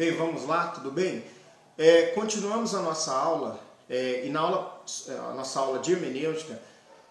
Bem, vamos lá, tudo bem? É, continuamos a nossa aula, é, e na aula, é, a nossa aula de hermenêutica,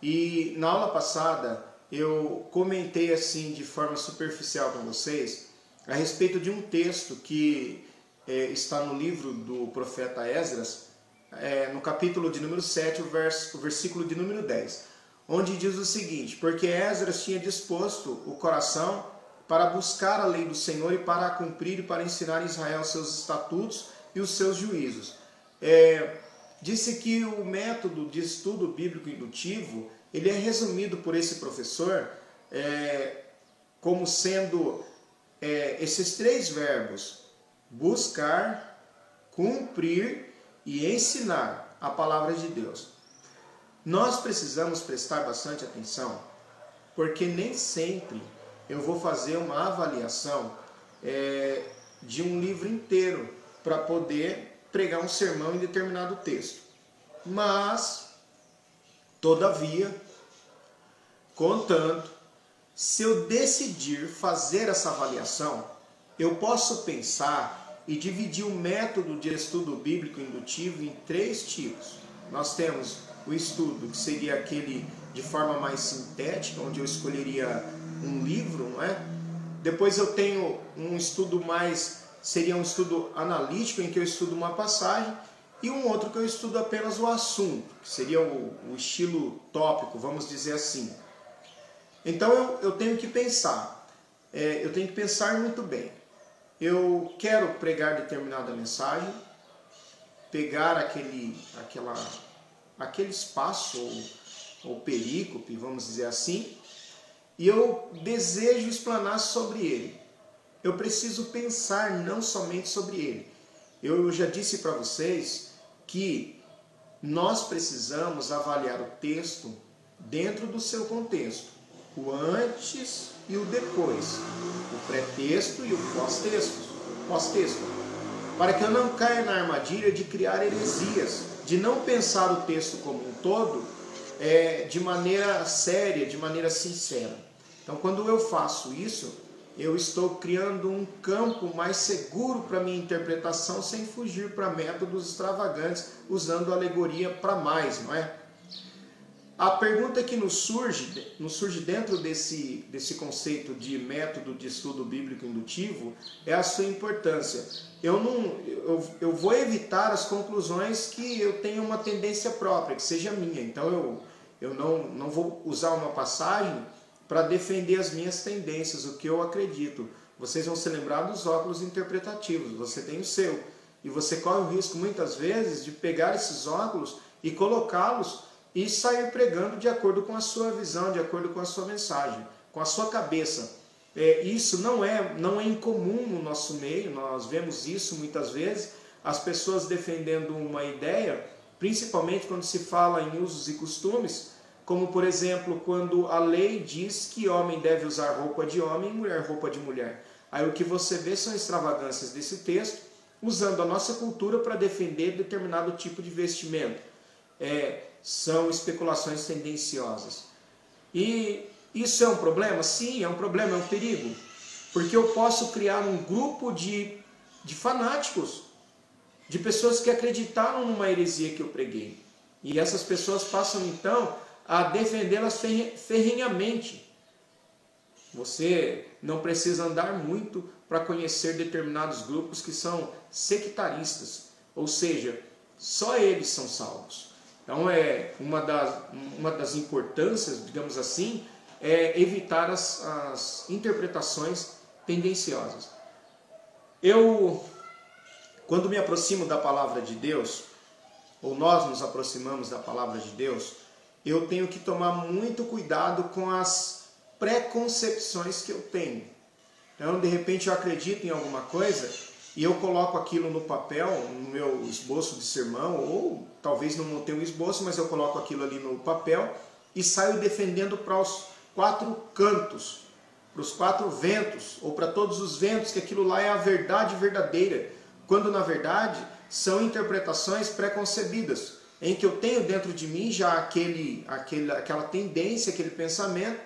e na aula passada eu comentei assim de forma superficial com vocês a respeito de um texto que é, está no livro do profeta Esdras, é, no capítulo de número 7, o, verso, o versículo de número 10, onde diz o seguinte: Porque Esdras tinha disposto o coração para buscar a lei do Senhor e para cumprir e para ensinar em Israel seus estatutos e os seus juízos. É, disse que o método de estudo bíblico indutivo ele é resumido por esse professor é, como sendo é, esses três verbos: buscar, cumprir e ensinar a palavra de Deus. Nós precisamos prestar bastante atenção, porque nem sempre eu vou fazer uma avaliação é, de um livro inteiro para poder pregar um sermão em determinado texto. Mas, todavia, contanto, se eu decidir fazer essa avaliação, eu posso pensar e dividir o método de estudo bíblico indutivo em três tipos. Nós temos o estudo, que seria aquele de forma mais sintética, onde eu escolheria um livro, não é? Depois eu tenho um estudo mais, seria um estudo analítico, em que eu estudo uma passagem, e um outro que eu estudo apenas o assunto, que seria o, o estilo tópico, vamos dizer assim. Então eu, eu tenho que pensar, é, eu tenho que pensar muito bem. Eu quero pregar determinada mensagem, pegar aquele, aquela, aquele espaço ou, ou perícope, vamos dizer assim, e eu desejo explanar sobre ele. Eu preciso pensar não somente sobre ele. Eu já disse para vocês que nós precisamos avaliar o texto dentro do seu contexto, o antes e o depois, o pré-texto e o pós-texto, pós-texto, para que eu não caia na armadilha de criar heresias, de não pensar o texto como um todo é, de maneira séria, de maneira sincera. Então, quando eu faço isso, eu estou criando um campo mais seguro para minha interpretação, sem fugir para métodos extravagantes, usando alegoria para mais, não é? A pergunta que nos surge, nos surge dentro desse, desse conceito de método de estudo bíblico indutivo é a sua importância. Eu, não, eu, eu vou evitar as conclusões que eu tenho uma tendência própria, que seja minha. Então eu, eu não, não vou usar uma passagem para defender as minhas tendências, o que eu acredito. Vocês vão se lembrar dos óculos interpretativos, você tem o seu. E você corre o risco muitas vezes de pegar esses óculos e colocá-los e sair pregando de acordo com a sua visão, de acordo com a sua mensagem, com a sua cabeça. É, isso não é, não é incomum no nosso meio, nós vemos isso muitas vezes, as pessoas defendendo uma ideia, principalmente quando se fala em usos e costumes, como por exemplo, quando a lei diz que homem deve usar roupa de homem e mulher roupa de mulher. Aí o que você vê são extravagâncias desse texto, usando a nossa cultura para defender determinado tipo de vestimento. É, são especulações tendenciosas. E isso é um problema? Sim, é um problema, é um perigo. Porque eu posso criar um grupo de, de fanáticos, de pessoas que acreditaram numa heresia que eu preguei. E essas pessoas passam então a defendê-las ferrenhamente. Você não precisa andar muito para conhecer determinados grupos que são sectaristas, ou seja, só eles são salvos. Então é uma das, uma das importâncias, digamos assim, é evitar as, as interpretações tendenciosas. Eu, quando me aproximo da palavra de Deus, ou nós nos aproximamos da palavra de Deus, eu tenho que tomar muito cuidado com as preconcepções que eu tenho. Então, de repente, eu acredito em alguma coisa e eu coloco aquilo no papel, no meu esboço de sermão, ou talvez não montei um esboço, mas eu coloco aquilo ali no papel e saio defendendo para os quatro cantos, para os quatro ventos, ou para todos os ventos, que aquilo lá é a verdade verdadeira, quando na verdade são interpretações preconcebidas em que eu tenho dentro de mim já aquele, aquele, aquela tendência, aquele pensamento,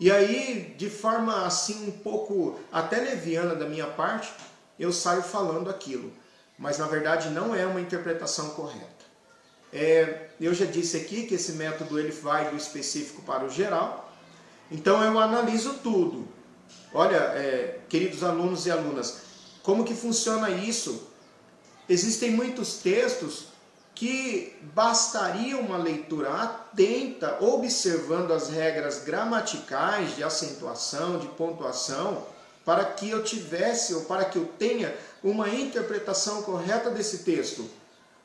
e aí, de forma assim um pouco até leviana da minha parte, eu saio falando aquilo. Mas na verdade não é uma interpretação correta. É, eu já disse aqui que esse método ele vai do específico para o geral. Então eu analiso tudo. Olha, é, queridos alunos e alunas, como que funciona isso? Existem muitos textos que bastaria uma leitura atenta, observando as regras gramaticais de acentuação, de pontuação, para que eu tivesse ou para que eu tenha uma interpretação correta desse texto.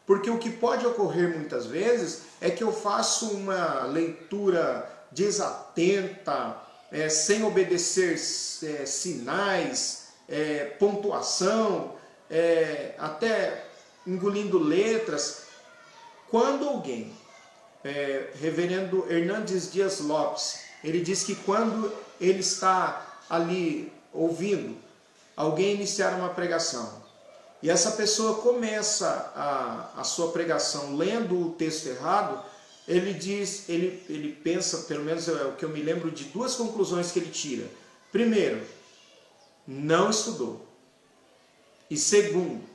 Porque o que pode ocorrer muitas vezes é que eu faço uma leitura desatenta, é, sem obedecer é, sinais, é, pontuação, é, até engolindo letras, quando alguém, é, reverendo Hernandes Dias Lopes, ele diz que quando ele está ali ouvindo alguém iniciar uma pregação, e essa pessoa começa a, a sua pregação lendo o texto errado, ele diz, ele, ele pensa, pelo menos é o que eu me lembro de duas conclusões que ele tira. Primeiro, não estudou. E segundo,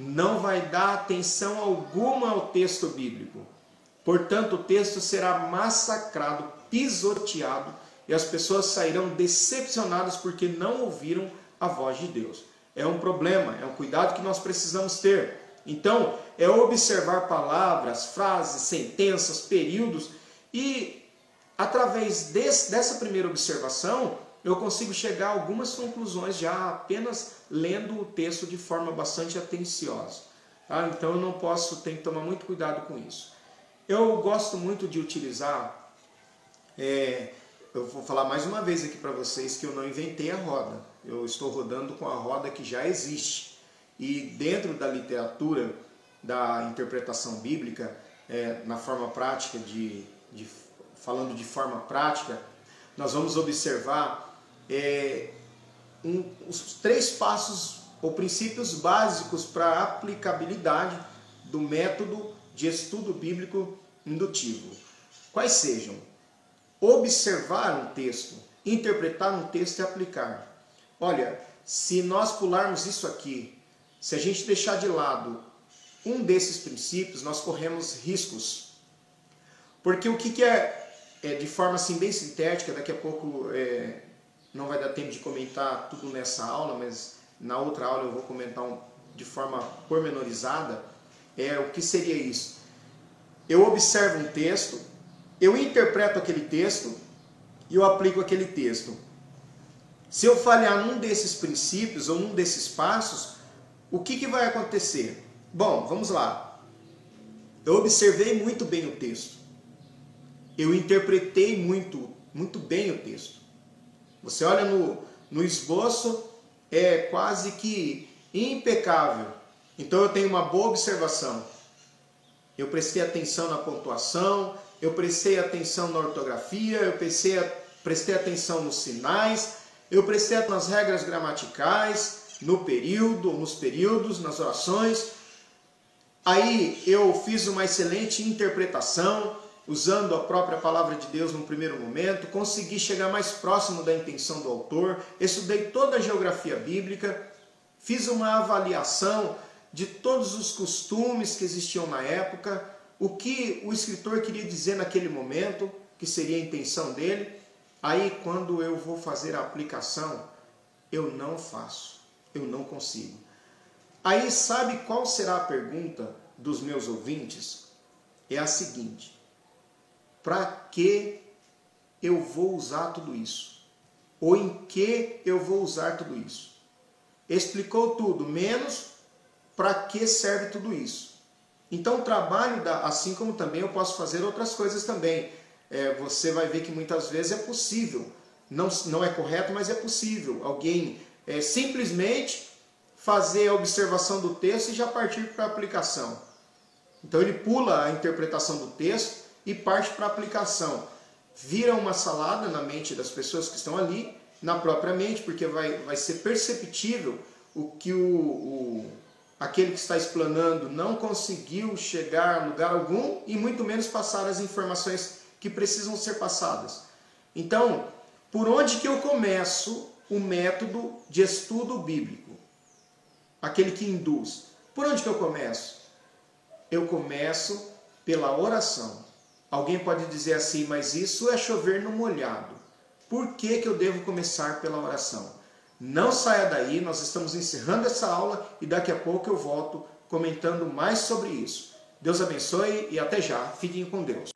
não vai dar atenção alguma ao texto bíblico. Portanto, o texto será massacrado, pisoteado, e as pessoas sairão decepcionadas porque não ouviram a voz de Deus. É um problema, é um cuidado que nós precisamos ter. Então, é observar palavras, frases, sentenças, períodos e, através desse, dessa primeira observação, eu consigo chegar a algumas conclusões já apenas lendo o texto de forma bastante atenciosa. Tá? Então eu não posso, tenho que tomar muito cuidado com isso. Eu gosto muito de utilizar, é, eu vou falar mais uma vez aqui para vocês que eu não inventei a roda. Eu estou rodando com a roda que já existe. E dentro da literatura, da interpretação bíblica, é, na forma prática, de, de, falando de forma prática, nós vamos observar é, um, os três passos ou princípios básicos para a aplicabilidade do método de estudo bíblico indutivo. Quais sejam? Observar um texto, interpretar um texto e aplicar. Olha, se nós pularmos isso aqui, se a gente deixar de lado um desses princípios, nós corremos riscos. Porque o que, que é, é, de forma assim bem sintética, daqui a pouco é, não vai dar tempo de comentar tudo nessa aula, mas na outra aula eu vou comentar um, de forma pormenorizada, é o que seria isso. Eu observo um texto, eu interpreto aquele texto e eu aplico aquele texto. Se eu falhar num desses princípios ou num desses passos, o que, que vai acontecer? Bom, vamos lá. Eu observei muito bem o texto. Eu interpretei muito, muito bem o texto. Você olha no, no esboço, é quase que impecável. Então eu tenho uma boa observação. Eu prestei atenção na pontuação, eu prestei atenção na ortografia, eu prestei, prestei atenção nos sinais, eu prestei atenção nas regras gramaticais, no período, nos períodos, nas orações. Aí eu fiz uma excelente interpretação, usando a própria palavra de Deus no primeiro momento, consegui chegar mais próximo da intenção do autor, estudei toda a geografia bíblica, fiz uma avaliação de todos os costumes que existiam na época, o que o escritor queria dizer naquele momento, que seria a intenção dele. Aí, quando eu vou fazer a aplicação, eu não faço, eu não consigo. Aí, sabe qual será a pergunta dos meus ouvintes? É a seguinte: para que eu vou usar tudo isso? Ou em que eu vou usar tudo isso? Explicou tudo, menos para que serve tudo isso. Então o trabalho, da, assim como também eu posso fazer outras coisas também. É, você vai ver que muitas vezes é possível, não, não é correto, mas é possível. Alguém é, simplesmente fazer a observação do texto e já partir para a aplicação. Então ele pula a interpretação do texto e parte para a aplicação. Vira uma salada na mente das pessoas que estão ali, na própria mente, porque vai, vai ser perceptível o que o, o aquele que está explanando não conseguiu chegar a lugar algum e muito menos passar as informações que precisam ser passadas. Então, por onde que eu começo o método de estudo bíblico? aquele que induz. Por onde que eu começo? Eu começo pela oração. Alguém pode dizer assim, mas isso é chover no molhado. Por que, que eu devo começar pela oração? Não saia daí, nós estamos encerrando essa aula e daqui a pouco eu volto comentando mais sobre isso. Deus abençoe e até já. Fiquem com Deus.